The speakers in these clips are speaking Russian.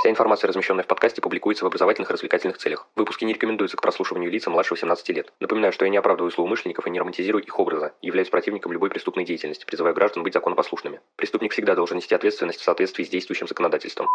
Вся информация, размещенная в подкасте, публикуется в образовательных и развлекательных целях. Выпуски не рекомендуются к прослушиванию лица младше 18 лет. Напоминаю, что я не оправдываю злоумышленников и не романтизирую их образа, являюсь противником любой преступной деятельности, призываю граждан быть законопослушными. Преступник всегда должен нести ответственность в соответствии с действующим законодательством.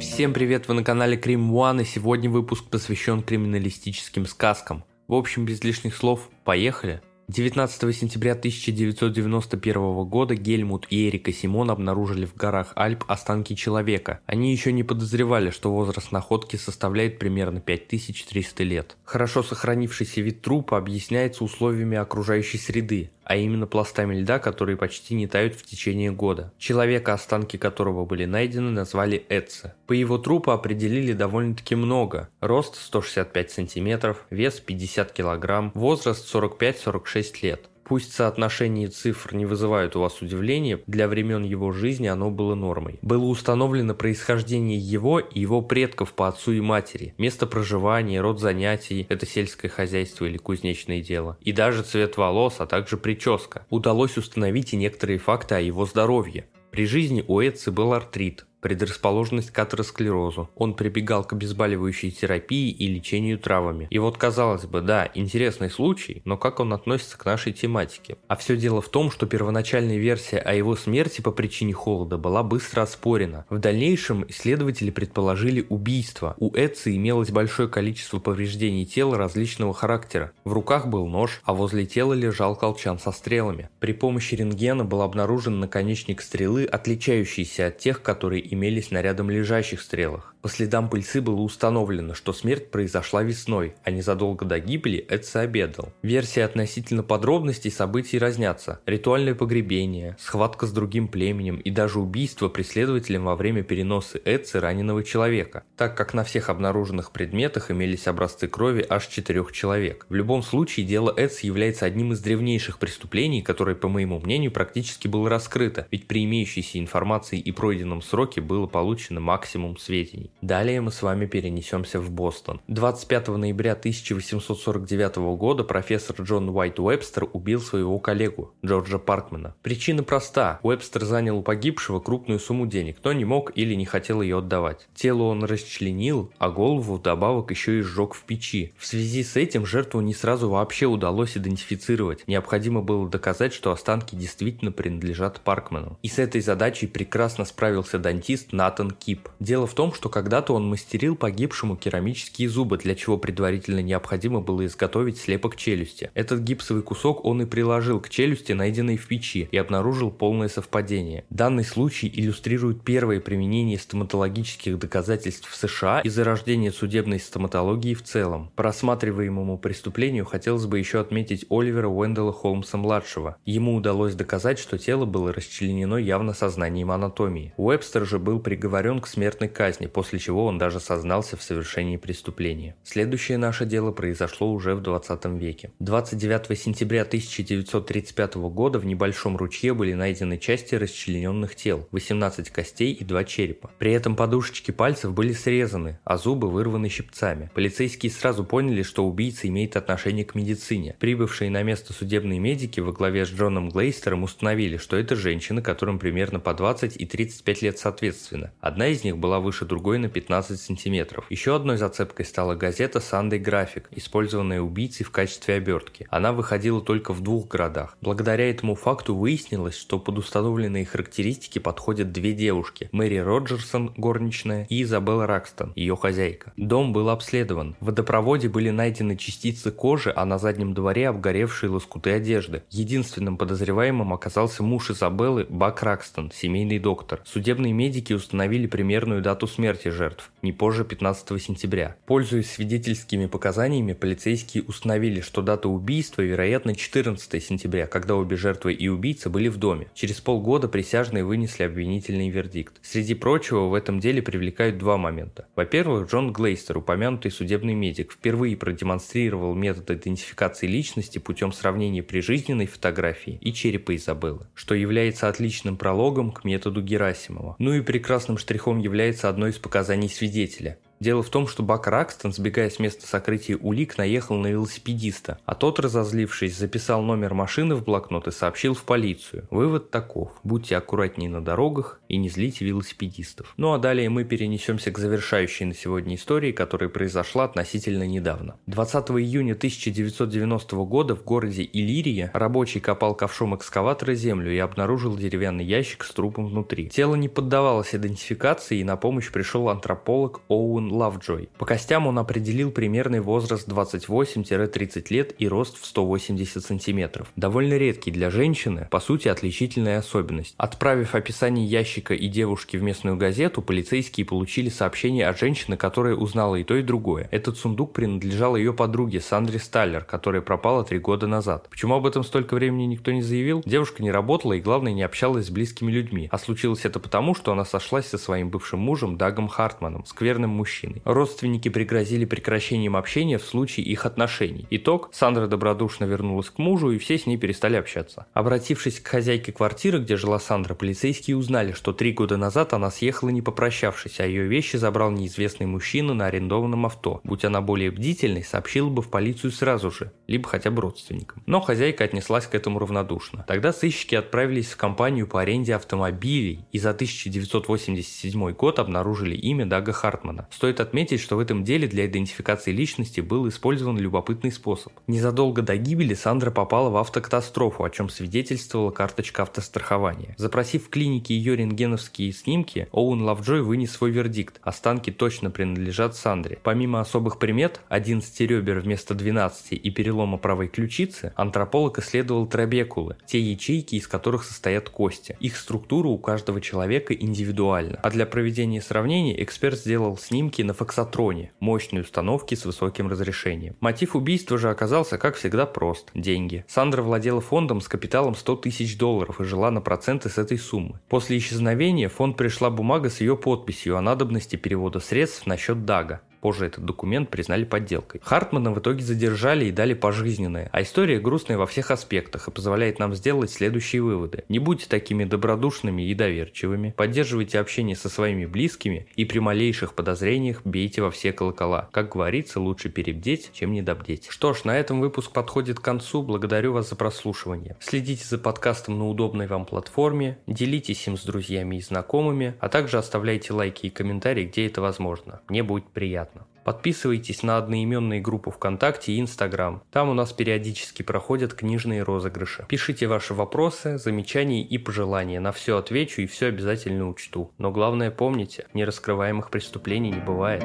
Всем привет, вы на канале Крим One, и сегодня выпуск посвящен криминалистическим сказкам. В общем, без лишних слов, поехали! 19 сентября 1991 года Гельмут и Эрика Симон обнаружили в горах Альп останки человека. Они еще не подозревали, что возраст находки составляет примерно 5300 лет. Хорошо сохранившийся вид трупа объясняется условиями окружающей среды а именно пластами льда, которые почти не тают в течение года. Человека, останки которого были найдены, назвали Эдсе. По его трупу определили довольно-таки много. Рост 165 см, вес 50 кг, возраст 45-46 лет. Пусть соотношение цифр не вызывают у вас удивления, для времен его жизни оно было нормой. Было установлено происхождение его и его предков по отцу и матери, место проживания, род занятий, это сельское хозяйство или кузнечное дело, и даже цвет волос, а также прическа. Удалось установить и некоторые факты о его здоровье. При жизни у Эдси был артрит, предрасположенность к атеросклерозу. Он прибегал к обезболивающей терапии и лечению травами. И вот казалось бы, да, интересный случай, но как он относится к нашей тематике? А все дело в том, что первоначальная версия о его смерти по причине холода была быстро оспорена. В дальнейшем исследователи предположили убийство. У Эдси имелось большое количество повреждений тела различного характера. В руках был нож, а возле тела лежал колчан со стрелами. При помощи рентгена был обнаружен наконечник стрелы, отличающийся от тех, которые имелись на рядом лежащих стрелах. По следам пыльцы было установлено, что смерть произошла весной, а незадолго до гибели Эдса обедал. Версии относительно подробностей событий разнятся. Ритуальное погребение, схватка с другим племенем и даже убийство преследователем во время переноса Эдсы раненого человека, так как на всех обнаруженных предметах имелись образцы крови аж четырех человек. В любом случае, дело Эдс является одним из древнейших преступлений, которое, по моему мнению, практически было раскрыто, ведь при имеющейся информации и пройденном сроке было получено максимум сведений. Далее мы с вами перенесемся в Бостон. 25 ноября 1849 года профессор Джон Уайт Уэбстер убил своего коллегу, Джорджа Паркмана. Причина проста. Уэбстер занял у погибшего крупную сумму денег, но не мог или не хотел ее отдавать. Тело он расчленил, а голову вдобавок еще и сжег в печи. В связи с этим жертву не сразу вообще удалось идентифицировать. Необходимо было доказать, что останки действительно принадлежат Паркману. И с этой задачей прекрасно справился дантист Натан Кип. Дело в том, что когда когда-то он мастерил погибшему керамические зубы, для чего предварительно необходимо было изготовить слепок челюсти. Этот гипсовый кусок он и приложил к челюсти, найденной в печи, и обнаружил полное совпадение. Данный случай иллюстрирует первое применение стоматологических доказательств в США и зарождение судебной стоматологии в целом. По рассматриваемому преступлению хотелось бы еще отметить Оливера Уэндела Холмса-младшего. Ему удалось доказать, что тело было расчленено явно сознанием анатомии. Уэбстер же был приговорен к смертной казни, после чего он даже сознался в совершении преступления. Следующее наше дело произошло уже в 20 веке. 29 сентября 1935 года в небольшом ручье были найдены части расчлененных тел, 18 костей и 2 черепа. При этом подушечки пальцев были срезаны, а зубы вырваны щипцами. Полицейские сразу поняли, что убийца имеет отношение к медицине. Прибывшие на место судебные медики во главе с Джоном Глейстером установили, что это женщины, которым примерно по 20 и 35 лет соответственно. Одна из них была выше другой на 15 сантиметров. Еще одной зацепкой стала газета Sunday Graphic, использованная убийцей в качестве обертки. Она выходила только в двух городах. Благодаря этому факту выяснилось, что под установленные характеристики подходят две девушки – Мэри Роджерсон, горничная, и Изабелла Ракстон, ее хозяйка. Дом был обследован. В водопроводе были найдены частицы кожи, а на заднем дворе обгоревшие лоскуты одежды. Единственным подозреваемым оказался муж Изабеллы Бак Ракстон, семейный доктор. Судебные медики установили примерную дату смерти жертвы жертв, не позже 15 сентября. Пользуясь свидетельскими показаниями, полицейские установили, что дата убийства, вероятно, 14 сентября, когда обе жертвы и убийца были в доме. Через полгода присяжные вынесли обвинительный вердикт. Среди прочего, в этом деле привлекают два момента. Во-первых, Джон Глейстер, упомянутый судебный медик, впервые продемонстрировал метод идентификации личности путем сравнения прижизненной фотографии и черепа Изабеллы, что является отличным прологом к методу Герасимова. Ну и прекрасным штрихом является одно из показаний показаний свидетеля. Дело в том, что Бак Ракстон, сбегая с места сокрытия улик, наехал на велосипедиста, а тот, разозлившись, записал номер машины в блокнот и сообщил в полицию. Вывод таков. Будьте аккуратнее на дорогах и не злите велосипедистов. Ну а далее мы перенесемся к завершающей на сегодня истории, которая произошла относительно недавно. 20 июня 1990 года в городе Иллирия рабочий копал ковшом экскаватора землю и обнаружил деревянный ящик с трупом внутри. Тело не поддавалось идентификации и на помощь пришел антрополог Оуэн Лавджой. По костям он определил примерный возраст 28-30 лет и рост в 180 сантиметров. Довольно редкий для женщины, по сути отличительная особенность. Отправив описание ящика и девушки в местную газету, полицейские получили сообщение от женщины, которая узнала и то, и другое. Этот сундук принадлежал ее подруге Сандре Сталлер, которая пропала три года назад. Почему об этом столько времени никто не заявил? Девушка не работала и, главное, не общалась с близкими людьми. А случилось это потому, что она сошлась со своим бывшим мужем Дагом Хартманом, скверным мужчиной. Родственники пригрозили прекращением общения в случае их отношений. Итог – Сандра добродушно вернулась к мужу, и все с ней перестали общаться. Обратившись к хозяйке квартиры, где жила Сандра, полицейские узнали, что три года назад она съехала не попрощавшись, а ее вещи забрал неизвестный мужчина на арендованном авто. Будь она более бдительной, сообщила бы в полицию сразу же, либо хотя бы родственникам. Но хозяйка отнеслась к этому равнодушно. Тогда сыщики отправились в компанию по аренде автомобилей и за 1987 год обнаружили имя Дага Хартмана. Стоит отметить, что в этом деле для идентификации личности был использован любопытный способ. Незадолго до гибели Сандра попала в автокатастрофу, о чем свидетельствовала карточка автострахования. Запросив в клинике ее рентгеновские снимки, Оуэн Лавджой вынес свой вердикт. Останки точно принадлежат Сандре. Помимо особых примет, 11 ребер вместо 12 и перелома правой ключицы, антрополог исследовал трабекулы, те ячейки, из которых состоят кости. Их структура у каждого человека индивидуальна. А для проведения сравнений эксперт сделал снимки на фоксатроне, мощной установке с высоким разрешением. Мотив убийства же оказался, как всегда, прост – деньги. Сандра владела фондом с капиталом 100 тысяч долларов и жила на проценты с этой суммы. После исчезновения в фонд пришла бумага с ее подписью о надобности перевода средств на счет Дага. Позже этот документ признали подделкой. Хартмана в итоге задержали и дали пожизненное, а история грустная во всех аспектах и позволяет нам сделать следующие выводы. Не будьте такими добродушными и доверчивыми, поддерживайте общение со своими близкими и при малейших подозрениях бейте во все колокола. Как говорится, лучше перебдеть, чем недобдеть. Что ж, на этом выпуск подходит к концу. Благодарю вас за прослушивание. Следите за подкастом на удобной вам платформе, делитесь им с друзьями и знакомыми, а также оставляйте лайки и комментарии, где это возможно. Мне будет приятно. Подписывайтесь на одноименные группы ВКонтакте и Инстаграм. Там у нас периодически проходят книжные розыгрыши. Пишите ваши вопросы, замечания и пожелания. На все отвечу и все обязательно учту. Но главное помните, нераскрываемых преступлений не бывает.